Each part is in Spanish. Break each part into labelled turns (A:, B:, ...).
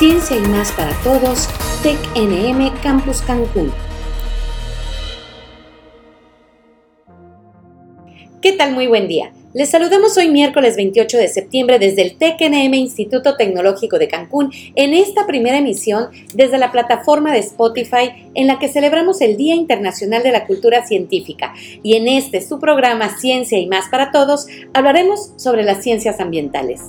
A: Ciencia y más para todos, TEC-NM Campus Cancún. ¿Qué tal? Muy buen día. Les saludamos hoy miércoles 28 de septiembre desde el TECNM Instituto Tecnológico de Cancún en esta primera emisión desde la plataforma de Spotify en la que celebramos el Día Internacional de la Cultura Científica y en este su programa Ciencia y más para todos hablaremos sobre las ciencias ambientales.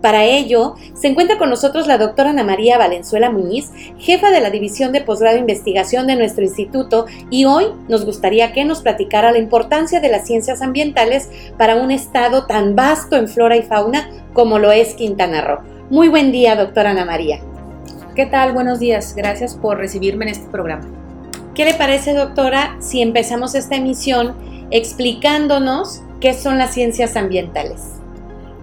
A: Para ello, se encuentra con nosotros la doctora Ana María Valenzuela Muñiz, jefa de la División de Posgrado de Investigación de nuestro instituto, y hoy nos gustaría que nos platicara la importancia de las ciencias ambientales para un estado tan vasto en flora y fauna como lo es Quintana Roo. Muy buen día, doctora Ana María.
B: ¿Qué tal? Buenos días. Gracias por recibirme en este programa.
A: ¿Qué le parece, doctora, si empezamos esta emisión explicándonos qué son las ciencias ambientales?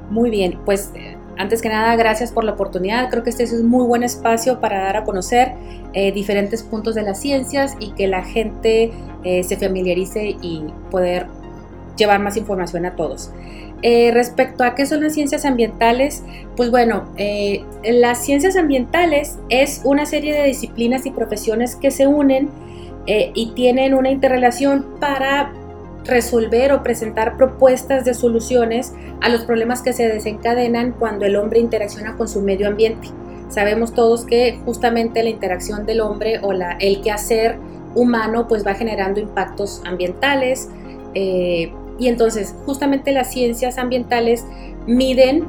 B: Muy bien, pues antes que nada, gracias por la oportunidad. Creo que este es un muy buen espacio para dar a conocer eh, diferentes puntos de las ciencias y que la gente eh, se familiarice y poder llevar más información a todos. Eh, respecto a qué son las ciencias ambientales, pues bueno, las ciencias ambientales es una serie de disciplinas y profesiones que se unen y tienen una interrelación para resolver o presentar propuestas de soluciones a los problemas que se desencadenan cuando el hombre interacciona con su medio ambiente. Sabemos todos que justamente la interacción del hombre o la, el quehacer humano pues va generando impactos ambientales eh, y entonces justamente las ciencias ambientales miden,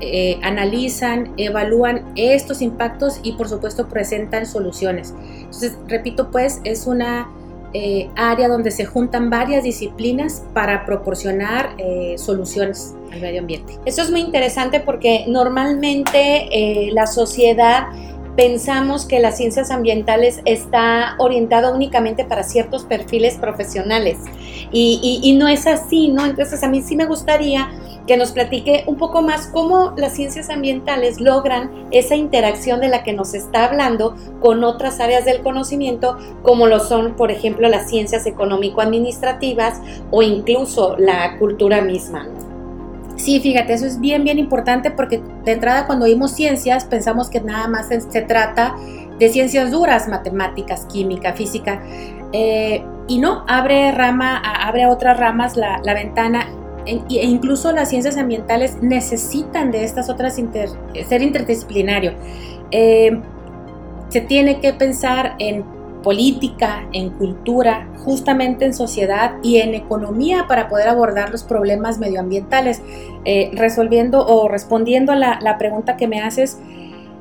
B: eh, analizan, evalúan estos impactos y por supuesto presentan soluciones. Entonces, repito pues, es una eh, área donde se juntan varias disciplinas para proporcionar eh, soluciones al medio ambiente.
A: Eso es muy interesante porque normalmente eh, la sociedad pensamos que las ciencias ambientales está orientada únicamente para ciertos perfiles profesionales y, y, no es así, ¿no? Entonces a mí sí me gustaría que nos platique un poco más cómo las ciencias ambientales logran esa interacción de la que nos está hablando con otras áreas del conocimiento, como lo son, por ejemplo, las ciencias económico-administrativas o incluso la cultura misma.
B: Sí, fíjate, eso es bien, bien importante porque de entrada cuando oímos ciencias pensamos que nada más se, trata de ciencias duras, matemáticas, química, física, eh, y no, abre rama, abre otras ramas la, la ventana e incluso las ciencias ambientales necesitan de estas otras ser interdisciplinario. Eh, se tiene que pensar en política, en cultura, justamente en sociedad y en economía para poder abordar los problemas medioambientales. Eh, resolviendo o respondiendo a la, pregunta que me haces,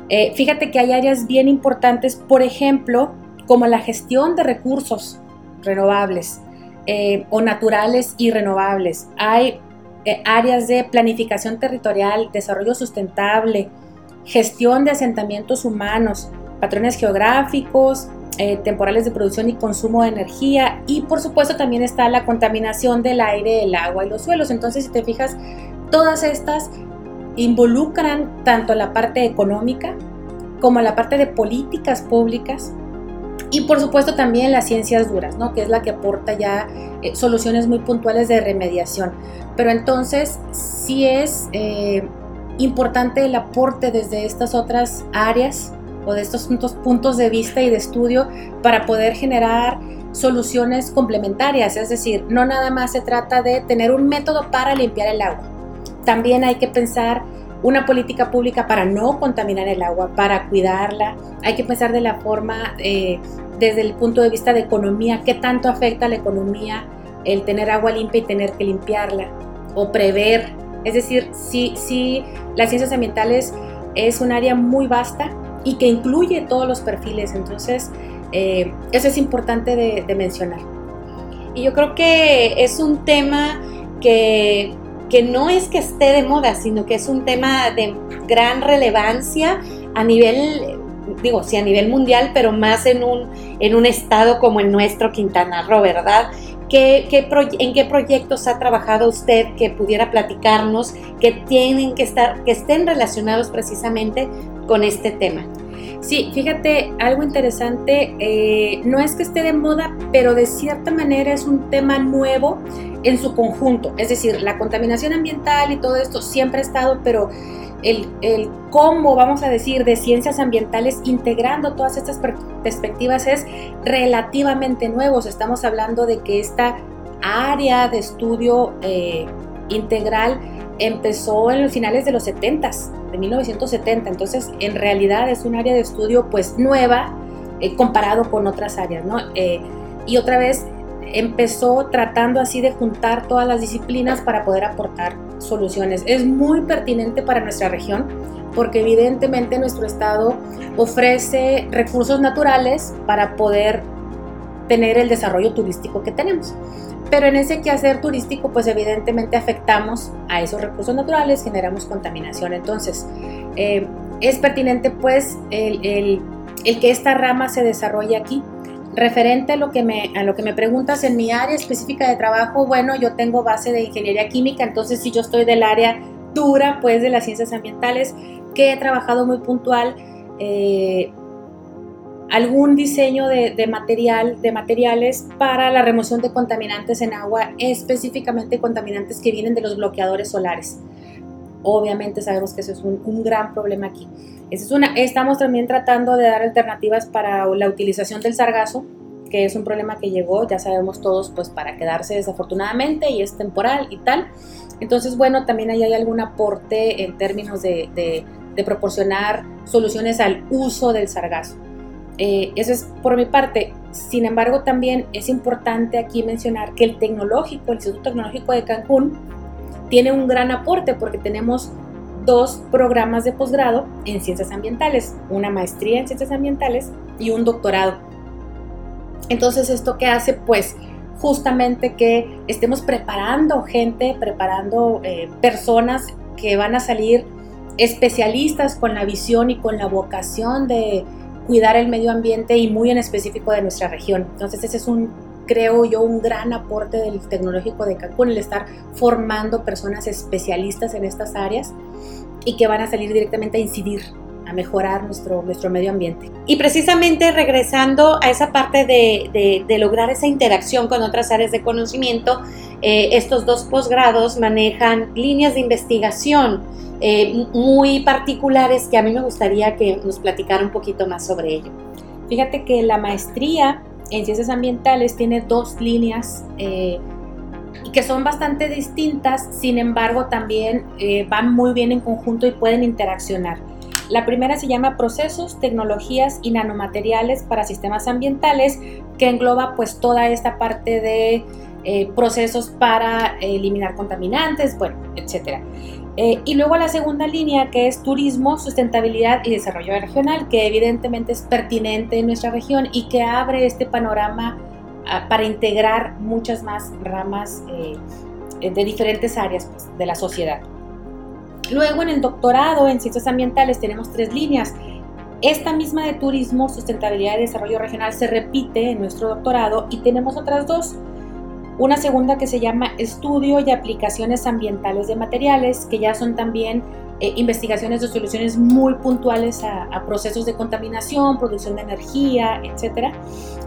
B: eh, fíjate que hay áreas bien importantes, por ejemplo, como la gestión de recursos renovables, eh, o naturales y renovables. Hay eh, áreas de planificación territorial, desarrollo sustentable, gestión de asentamientos humanos, patrones geográficos, eh, temporales de producción y consumo de energía y por supuesto también está la contaminación del aire, el agua y los suelos. Entonces, si te fijas, todas estas involucran tanto la parte económica como la parte de políticas públicas y por supuesto también las ciencias duras, ¿no? que es la que aporta ya eh, soluciones muy puntuales de remediación. Pero entonces sí es eh, importante el aporte desde estas otras áreas o de estos puntos de vista y de estudio para poder generar soluciones complementarias. Es decir, no nada más se trata de tener un método para limpiar el agua. También hay que pensar una política pública para no contaminar el agua, para cuidarla. Hay que pensar de la forma, eh, desde el punto de vista de economía, qué tanto afecta a la economía el tener agua limpia y tener que limpiarla, o prever. Es decir, si, si las ciencias ambientales es un área muy vasta y que incluye todos los perfiles, entonces eh, eso es importante de mencionar.
A: Y yo creo que es un tema que que no es que esté de moda, sino que es un tema de gran relevancia a nivel, digo, sí, a nivel mundial, pero más en un, en un estado como el nuestro, Quintana Roo, ¿verdad? ¿Qué, en qué proyectos ha trabajado usted que pudiera platicarnos que tienen que estar, que estén relacionados precisamente con este tema?
B: Sí, fíjate, algo interesante, eh, no es que esté de moda, pero de cierta manera es un tema nuevo en su conjunto. Es decir, la contaminación ambiental y todo esto siempre ha estado, pero el, el, combo, vamos a decir, de ciencias ambientales integrando todas estas perspectivas es relativamente nuevo. Estamos hablando de que esta área de estudio eh, integral empezó en los finales de los 70, de 1970. Entonces, en realidad es un área de estudio pues nueva eh, comparado con otras áreas, ¿no? Eh, y otra vez empezó tratando así de juntar todas las disciplinas para poder aportar soluciones. Es muy pertinente para nuestra región porque evidentemente nuestro estado ofrece recursos naturales para poder tener el desarrollo turístico que tenemos. Pero en ese quehacer turístico, pues evidentemente afectamos a esos recursos naturales, generamos contaminación. Entonces, eh, es pertinente pues el, el, el, que esta rama se desarrolle aquí. Referente a lo, que me, a lo que me preguntas en mi área específica de trabajo, bueno, yo tengo base de ingeniería química, entonces si yo estoy del área dura, pues de las ciencias ambientales, que he trabajado muy puntual. Eh, algún diseño de, material, de materiales para la remoción de contaminantes en agua, específicamente contaminantes que vienen de los bloqueadores solares. Obviamente sabemos que eso es un, gran problema aquí. Es una, estamos también tratando de dar alternativas para la utilización del sargazo, que es un problema que llegó, ya sabemos todos, pues para quedarse desafortunadamente y es temporal y tal. Entonces, bueno, también ahí hay algún aporte en términos de, proporcionar soluciones al uso del sargazo. Eh, eso es por mi parte. Sin embargo, también es importante aquí mencionar que el tecnológico, el Instituto Tecnológico de Cancún, tiene un gran aporte porque tenemos dos programas de posgrado en ciencias ambientales, una maestría en ciencias ambientales y un doctorado. Entonces, ¿esto qué hace? Pues justamente que estemos preparando gente, preparando eh, personas que van a salir especialistas con la visión y con la vocación de cuidar el medio ambiente y muy en específico de nuestra región. Entonces ese es un, creo yo, un gran aporte del tecnológico de Cancún, el estar formando personas especialistas en estas áreas y que van a salir directamente a incidir a mejorar nuestro, nuestro medio ambiente.
A: Y precisamente regresando a esa parte de, de, lograr esa interacción con otras áreas de conocimiento, eh, estos dos posgrados manejan líneas de investigación eh, muy particulares que a mí me gustaría que nos platicara un poquito más sobre ello.
B: Fíjate que la maestría en ciencias ambientales tiene dos líneas eh, que son bastante distintas, sin embargo también eh, van muy bien en conjunto y pueden interaccionar. La primera se llama Procesos, Tecnologías y Nanomateriales para Sistemas Ambientales, que engloba pues toda esta parte de procesos para eliminar contaminantes, bueno, etcétera. Eh, y luego la segunda línea que es turismo, sustentabilidad y desarrollo regional, que evidentemente es pertinente en nuestra región y que abre este panorama ah, para integrar muchas más ramas eh, de diferentes áreas pues, de la sociedad. Luego en el doctorado en ciencias ambientales tenemos tres líneas. Esta misma de turismo, sustentabilidad y desarrollo regional se repite en nuestro doctorado y tenemos otras dos una segunda que se llama Estudio y Aplicaciones Ambientales de Materiales, que ya son también eh, investigaciones de soluciones muy puntuales a, procesos de contaminación, producción de energía, etc.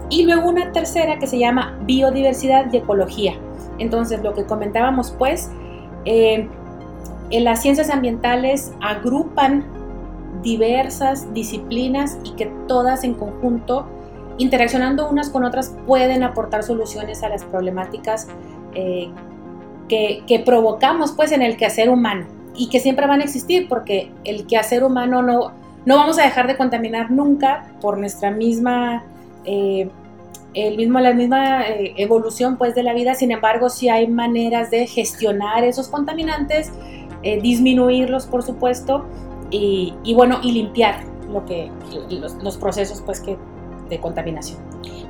B: Y luego una tercera que se llama Biodiversidad y Ecología. Entonces, lo que comentábamos, pues, eh, en las ciencias ambientales agrupan diversas disciplinas y que todas en conjunto interaccionando unas con otras pueden aportar soluciones a las problemáticas eh, que, provocamos pues en el quehacer humano y que siempre van a existir porque el quehacer humano no, no vamos a dejar de contaminar nunca por nuestra misma... Eh, el mismo, la misma eh, evolución pues de la vida, sin embargo sí hay maneras de gestionar esos contaminantes, disminuirlos por supuesto y, bueno y limpiar lo que los, los procesos pues que, de contaminación.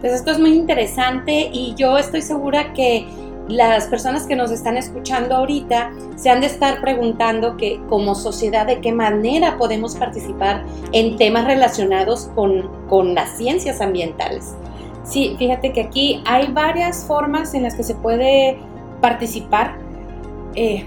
A: Pues esto es muy interesante y yo estoy segura que las personas que nos están escuchando ahorita se han de estar preguntando que como sociedad de qué manera podemos participar en temas relacionados con, con las ciencias ambientales.
B: Sí, fíjate que aquí hay varias formas en las que se puede participar. Eh,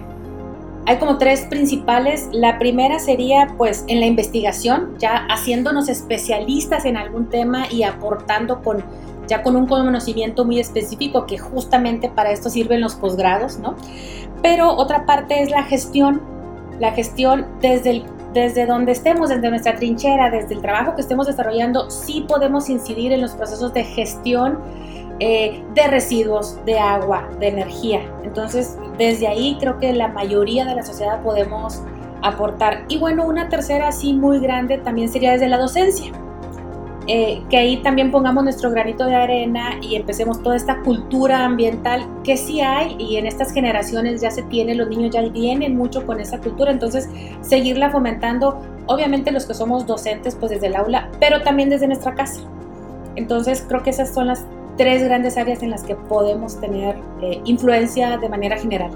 B: hay como tres principales. La primera sería pues en la investigación, ya haciéndonos especialistas en algún tema y aportando con ya con un conocimiento muy específico que justamente para esto sirven los posgrados, ¿no? Pero otra parte es la gestión la gestión desde el desde donde estemos, desde nuestra trinchera, desde el trabajo que estemos desarrollando, sí podemos incidir en los procesos de gestión eh, de residuos, de agua, de energía. Entonces, desde ahí creo que la mayoría de la sociedad podemos aportar. Y bueno, una tercera así muy grande también sería desde la docencia. Eh, que ahí también pongamos nuestro granito de arena y empecemos toda esta cultura ambiental que sí hay y en estas generaciones ya se tiene, los niños ya vienen mucho con esa cultura, entonces seguirla fomentando, obviamente los que somos docentes pues desde el aula, pero también desde nuestra casa. Entonces creo que esas son las tres grandes áreas en las que podemos tener eh, influencia de manera general.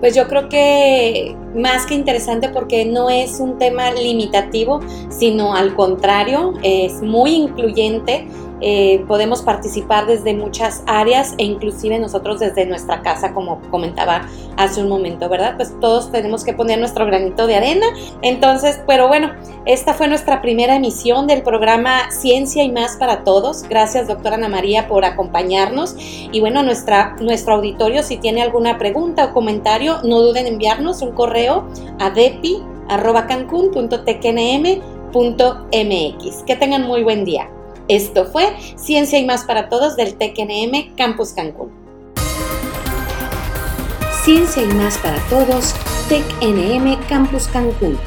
A: Pues yo creo que más que interesante porque no es un tema limitativo, sino al contrario, es muy incluyente eh, podemos participar desde muchas áreas e inclusive nosotros desde nuestra casa, como comentaba hace un momento, ¿verdad? Pues todos tenemos que poner nuestro granito de arena. Entonces, pero bueno, esta fue nuestra primera emisión del programa Ciencia y más para todos. Gracias, doctora Ana María, por acompañarnos. Y bueno, nuestra, nuestro auditorio, si tiene alguna pregunta o comentario, no duden en enviarnos un correo a depi.cancun.tcnm.mx. Que tengan muy buen día. Esto fue Ciencia y más para todos del TECNM Campus Cancún. Ciencia y más para todos, TECNM Campus Cancún